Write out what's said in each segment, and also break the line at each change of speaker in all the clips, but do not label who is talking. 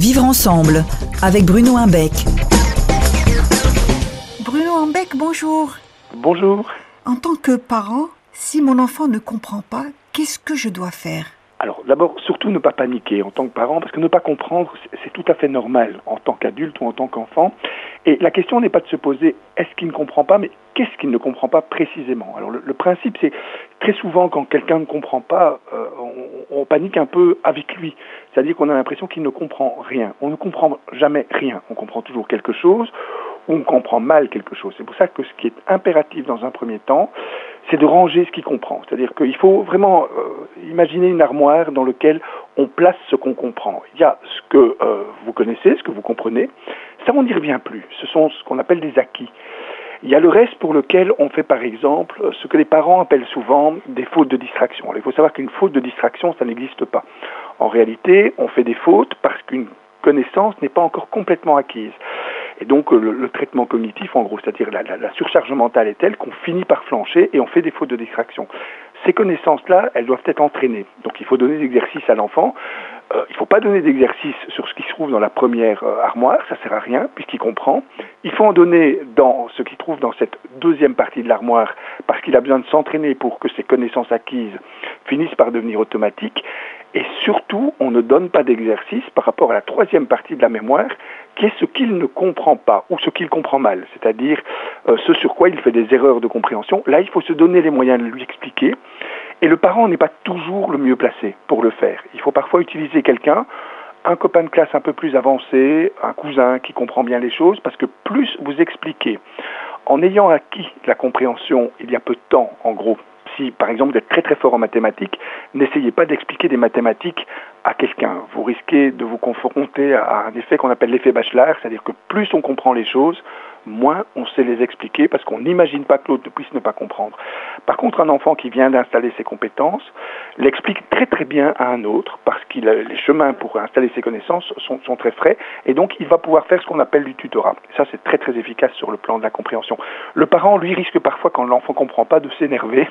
Vivre ensemble avec Bruno Imbec.
Bruno Imbec, bonjour.
Bonjour.
En tant que parent, si mon enfant ne comprend pas, qu'est-ce que je dois faire?
Alors d'abord, surtout ne pas paniquer en tant que parent, parce que ne pas comprendre, c'est tout à fait normal en tant qu'adulte ou en tant qu'enfant. Et la question n'est pas de se poser est-ce qu'il ne comprend pas, mais qu'est-ce qu'il ne comprend pas précisément? Alors le, principe, c'est très souvent quand quelqu'un ne comprend pas, euh, on, on, panique un peu avec lui. C'est-à-dire qu'on a l'impression qu'il ne comprend rien. On ne comprend jamais rien. On comprend toujours quelque chose ou on comprend mal quelque chose. C'est pour ça que ce qui est impératif dans un premier temps, c'est de ranger ce qu'il comprend. C'est-à-dire qu'il faut vraiment euh, imaginer une armoire dans laquelle on place ce qu'on comprend. Il y a ce que euh, vous connaissez, ce que vous comprenez. Ça, on n'y revient plus. Ce sont ce qu'on appelle des acquis. Il y a le reste pour lequel on fait par exemple ce que les parents appellent souvent des fautes de distraction. il faut savoir qu'une faute de distraction, ça n'existe pas. En réalité, on fait des fautes parce qu'une connaissance n'est pas encore complètement acquise. Et donc le, traitement cognitif, en gros, c'est-à-dire la, surcharge mentale est telle qu'on finit par flancher et on fait des fautes de distraction. Ces connaissances-là, elles doivent être entraînées. Donc il faut donner des exercices à l'enfant. Euh, il ne faut pas donner d'exercices sur ce qui se trouve dans la première euh, armoire, ça sert à rien puisqu'il comprend. Il faut en donner dans ce qu'il trouve dans cette deuxième partie de l'armoire parce qu'il a besoin de s'entraîner pour que ses connaissances acquises finissent par devenir automatiques. Et surtout, on ne donne pas d'exercice par rapport à la troisième partie de la mémoire, qui est ce qu'il ne comprend pas ou ce qu'il comprend mal, c'est-à-dire euh, ce sur quoi il fait des erreurs de compréhension. Là, il faut se donner les moyens de lui expliquer. Et le parent n'est pas toujours le mieux placé pour le faire. Il faut parfois utiliser quelqu'un, un copain de classe un peu plus avancé, un cousin qui comprend bien les choses, parce que plus vous expliquez, en ayant acquis la compréhension il y a peu de temps, en gros, par exemple êtes très très fort en mathématiques, n'essayez pas d'expliquer des mathématiques à quelqu'un. Vous risquez de vous confronter à un effet qu'on appelle l'effet bachelard, c'est-à-dire que plus on comprend les choses, moins on sait les expliquer parce qu'on n'imagine pas que l'autre puisse ne pas comprendre. Par contre, un enfant qui vient d'installer ses compétences l'explique très très bien à un autre parce que les chemins pour installer ses connaissances sont, très frais et donc il va pouvoir faire ce qu'on appelle du tutorat. ça, c'est très très efficace sur le plan de la compréhension. Le parent, lui, risque parfois quand l'enfant comprend pas de s'énerver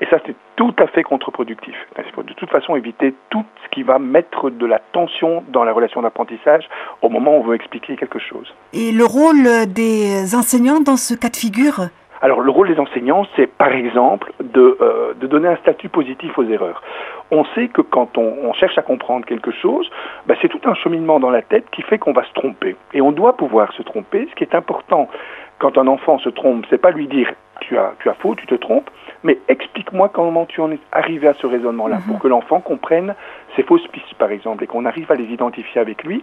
et ça, c'est tout à fait contre-productif. Il faut de toute façon éviter tout ce qui va mettre de la tension dans la relation d'apprentissage au moment où on veut expliquer quelque chose.
Et le rôle des enseignants dans ce cas de figure
alors le rôle des enseignants, c'est par exemple de, euh, de, donner un statut positif aux erreurs. On sait que quand on, on cherche à comprendre quelque chose, bah, c'est tout un cheminement dans la tête qui fait qu'on va se tromper. Et on doit pouvoir se tromper. Ce qui est important quand un enfant se trompe, c'est pas lui dire tu as, tu as faux, tu te trompes, mais explique-moi comment tu en es arrivé à ce raisonnement-là, mhm. pour que l'enfant comprenne ses fausses pistes, par exemple, et qu'on arrive à les identifier avec lui.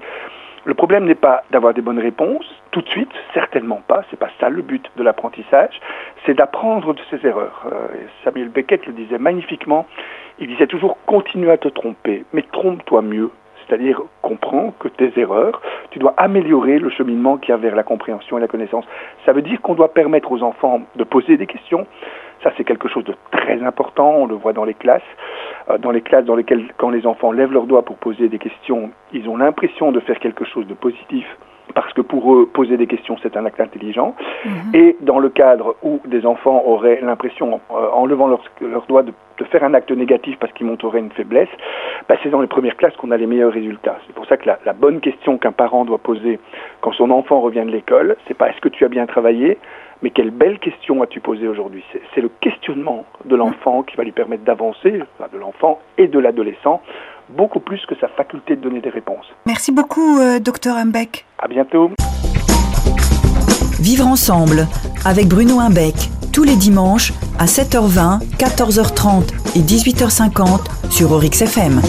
Le problème n'est pas d'avoir des bonnes réponses tout de suite, certainement pas. C'est pas ça le but de l'apprentissage. C'est d'apprendre de ses erreurs. Euh, Samuel Beckett le disait magnifiquement. Il disait toujours continue à te tromper, mais trompe-toi mieux. C'est-à-dire comprends que tes erreurs, tu dois améliorer le cheminement qui a vers la compréhension et la connaissance. Ça veut dire qu'on doit permettre aux enfants de poser des questions. Ça, c'est quelque chose de très important. On le voit dans les classes. Euh, dans les classes dans lesquelles, quand les enfants lèvent leurs doigts pour poser des questions, ils ont l'impression de faire quelque chose de positif parce que pour eux, poser des questions, c'est un acte intelligent. Mhm. Et dans le cadre où des enfants auraient l'impression, euh, en levant leurs doigts, de, faire un acte négatif parce qu'ils montreraient une faiblesse, bah, c'est dans les premières classes qu'on a les meilleurs résultats. C'est pour ça que la, la bonne question qu'un parent doit poser quand son enfant revient de l'école, c'est pas est-ce que tu as bien travaillé, mais quelle belle question as-tu posée aujourd'hui C'est le questionnement de l'enfant qui va lui permettre d'avancer, de l'enfant et de l'adolescent, beaucoup plus que sa faculté de donner des réponses.
Merci beaucoup, euh, docteur Imbeck.
À bientôt.
Vivre ensemble avec Bruno Imbeck, tous les dimanches à 7h20, 14h30 et 18h50 sur Orix FM.